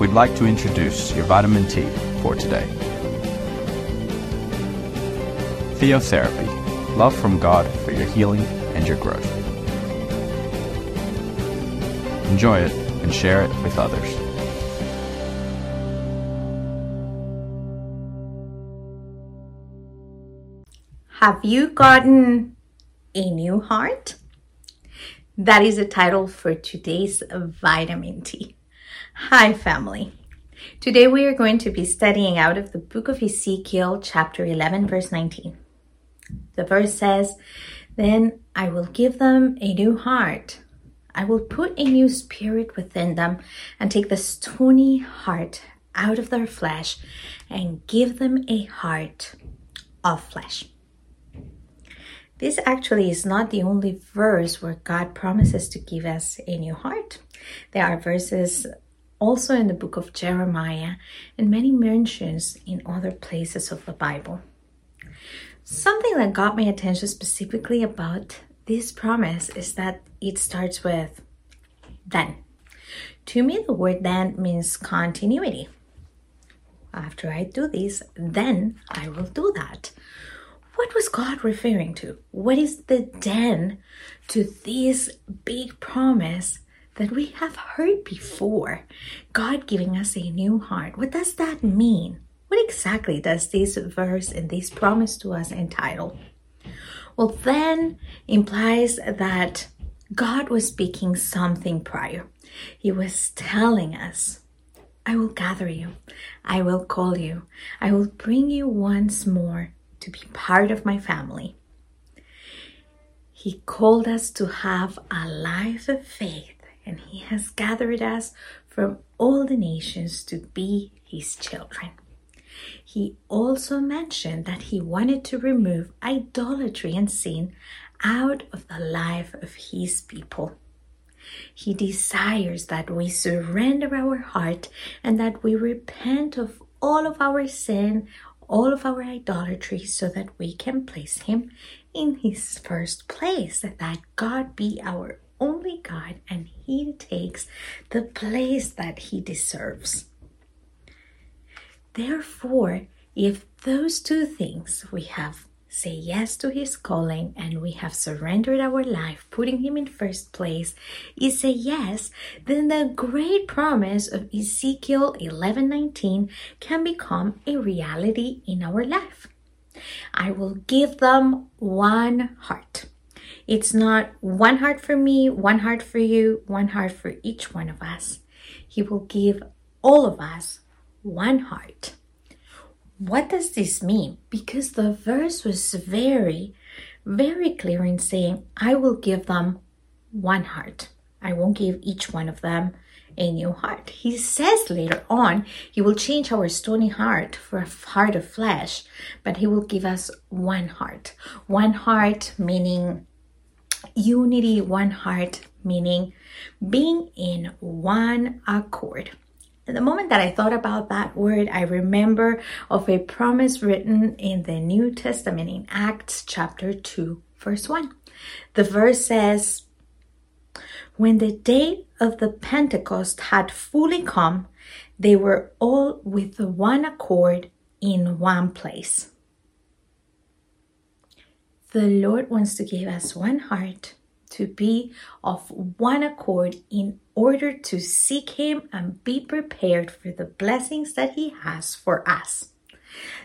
we'd like to introduce your vitamin T for today. Theotherapy love from God for your healing and your growth. Enjoy it and share it with others. Have you gotten a new heart? That is the title for today's vitamin T. Hi, family. Today we are going to be studying out of the book of Ezekiel, chapter 11, verse 19. The verse says, Then I will give them a new heart. I will put a new spirit within them and take the stony heart out of their flesh and give them a heart of flesh. This actually is not the only verse where God promises to give us a new heart. There are verses also in the book of Jeremiah and many mentions in other places of the Bible. Something that got my attention specifically about this promise is that it starts with then. To me, the word then means continuity. After I do this, then I will do that. What was God referring to? What is the then to this big promise that we have heard before? God giving us a new heart. What does that mean? What exactly does this verse and this promise to us entitle? Well, then implies that God was speaking something prior. He was telling us, I will gather you, I will call you, I will bring you once more to be part of my family. He called us to have a life of faith, and He has gathered us from all the nations to be His children. He also mentioned that he wanted to remove idolatry and sin out of the life of his people. He desires that we surrender our heart and that we repent of all of our sin, all of our idolatry, so that we can place Him in His first place, that God be our God and He takes the place that He deserves. Therefore, if those two things we have say yes to his calling and we have surrendered our life putting him in first place is a yes then the great promise of ezekiel 11:19 can become a reality in our life i will give them one heart it's not one heart for me one heart for you one heart for each one of us he will give all of us one heart what does this mean? Because the verse was very, very clear in saying, I will give them one heart. I won't give each one of them a new heart. He says later on, He will change our stony heart for a heart of flesh, but He will give us one heart. One heart meaning unity, one heart meaning being in one accord. And the moment that I thought about that word, I remember of a promise written in the New Testament in Acts chapter 2, verse 1. The verse says, When the day of the Pentecost had fully come, they were all with one accord in one place. The Lord wants to give us one heart to be of one accord in order to seek Him and be prepared for the blessings that He has for us.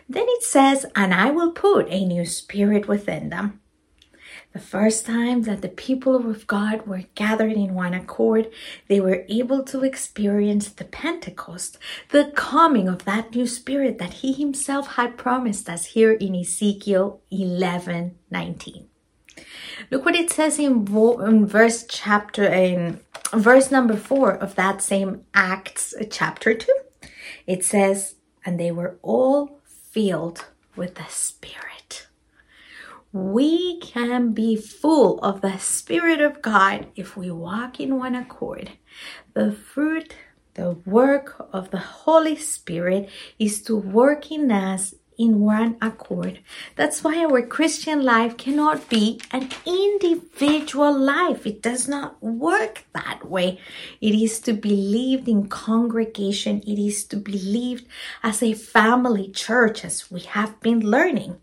Then it says, And I will put a new spirit within them. The first time that the people of God were gathered in one accord, they were able to experience the Pentecost, the coming of that new spirit that He Himself had promised us here in Ezekiel 11 19. Look what it says in, in verse chapter in verse number 4 of that same Acts chapter 2. It says, "And they were all filled with the Spirit." We can be full of the Spirit of God if we walk in one accord. The fruit, the work of the Holy Spirit is to work in us in one accord. That's why our Christian life cannot be an individual life. It does not work that way. It is to be lived in congregation. It is to be lived as a family church, as we have been learning.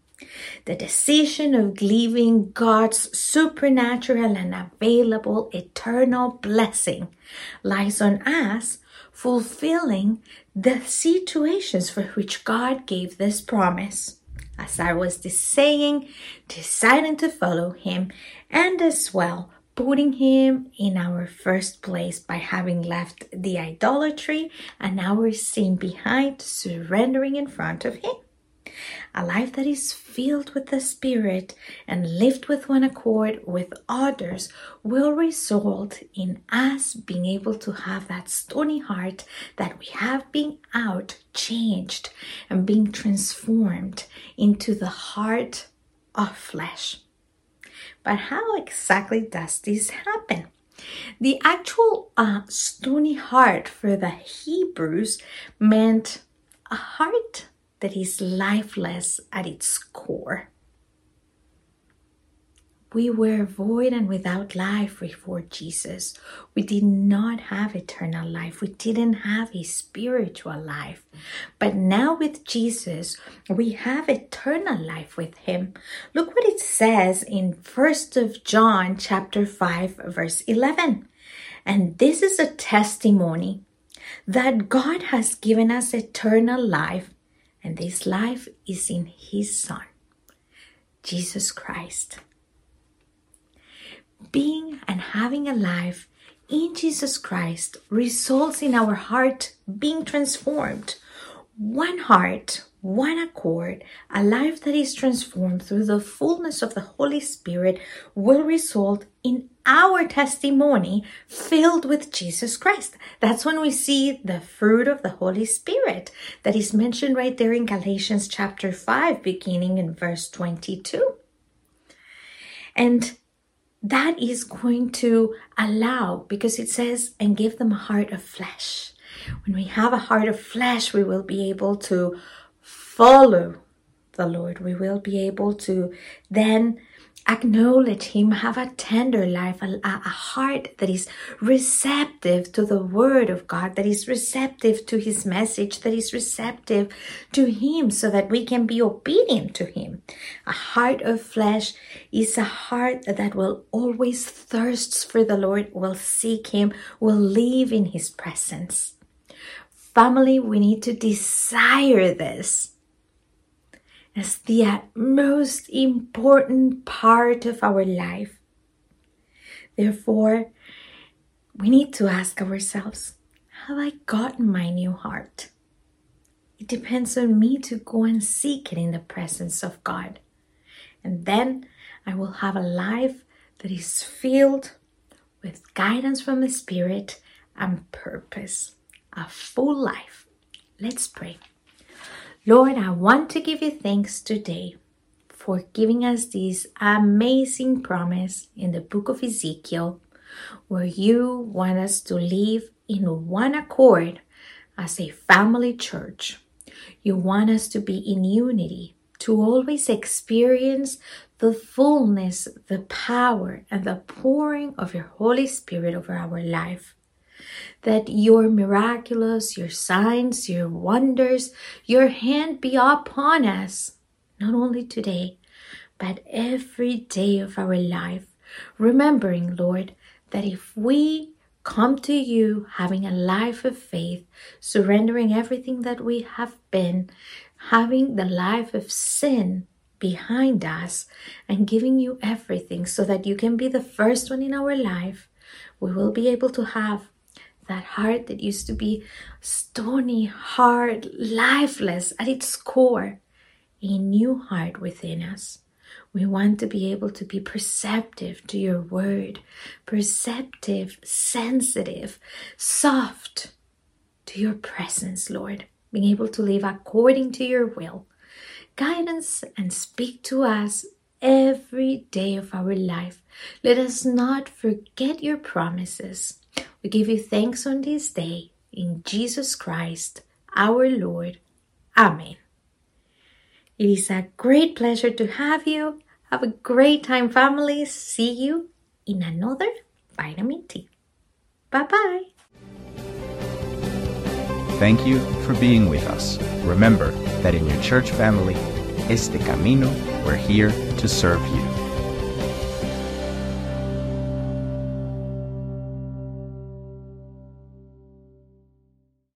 The decision of living God's supernatural and available eternal blessing lies on us fulfilling the situations for which God gave this promise. As I was saying, deciding to follow Him, and as well putting Him in our first place by having left the idolatry and our sin behind, surrendering in front of Him. A life that is filled with the Spirit and lived with one accord with others will result in us being able to have that stony heart that we have been out changed and being transformed into the heart of flesh. But how exactly does this happen? The actual uh, stony heart for the Hebrews meant a heart that is lifeless at its core. We were void and without life before Jesus. We did not have eternal life. We didn't have a spiritual life. But now with Jesus, we have eternal life with him. Look what it says in 1st of John chapter 5 verse 11. And this is a testimony that God has given us eternal life and this life is in His Son, Jesus Christ. Being and having a life in Jesus Christ results in our heart being transformed. One heart, one accord, a life that is transformed through the fullness of the Holy Spirit will result in our testimony filled with Jesus Christ. That's when we see the fruit of the Holy Spirit that is mentioned right there in Galatians chapter 5, beginning in verse 22. And that is going to allow, because it says, and give them a heart of flesh. When we have a heart of flesh, we will be able to follow the Lord. We will be able to then acknowledge Him, have a tender life, a, a, heart that is receptive to the Word of God, that is receptive to His message, that is receptive to Him so that we can be obedient to Him. A heart of flesh is a heart that will always thirsts for the Lord, will seek Him, will live in His presence. Family, we need to desire this as the most important part of our life. Therefore, we need to ask ourselves Have I gotten my new heart? It depends on me to go and seek it in the presence of God. And then I will have a life that is filled with guidance from the Spirit and purpose. A full life. Let's pray. Lord, I want to give you thanks today for giving us this amazing promise in the book of Ezekiel, where you want us to live in one accord as a family church. You want us to be in unity, to always experience the fullness, the power, and the pouring of your Holy Spirit over our life that your miraculous, your signs, your wonders, your hand be upon us, not only today, but every day of our life. Remembering, Lord, that if we come to you having a life of faith, surrendering everything that we have been, having the life of sin behind us, and giving you everything so that you can be the first one in our life, we will be able to have that heart that used to be stony, hard, lifeless at its core, a new heart within us. We want to be able to be perceptive to your word, perceptive, sensitive, soft to your presence, Lord, being able to live according to your will. Guidance and speak to us every day of our life. Let us not forget your promises. We give you thanks on this day in Jesus Christ, our Lord. Amen. It is a great pleasure to have you. Have a great time, family. See you in another vitamin T. Bye bye. Thank you for being with us. Remember that in your church family, Este Camino, we're here to serve you.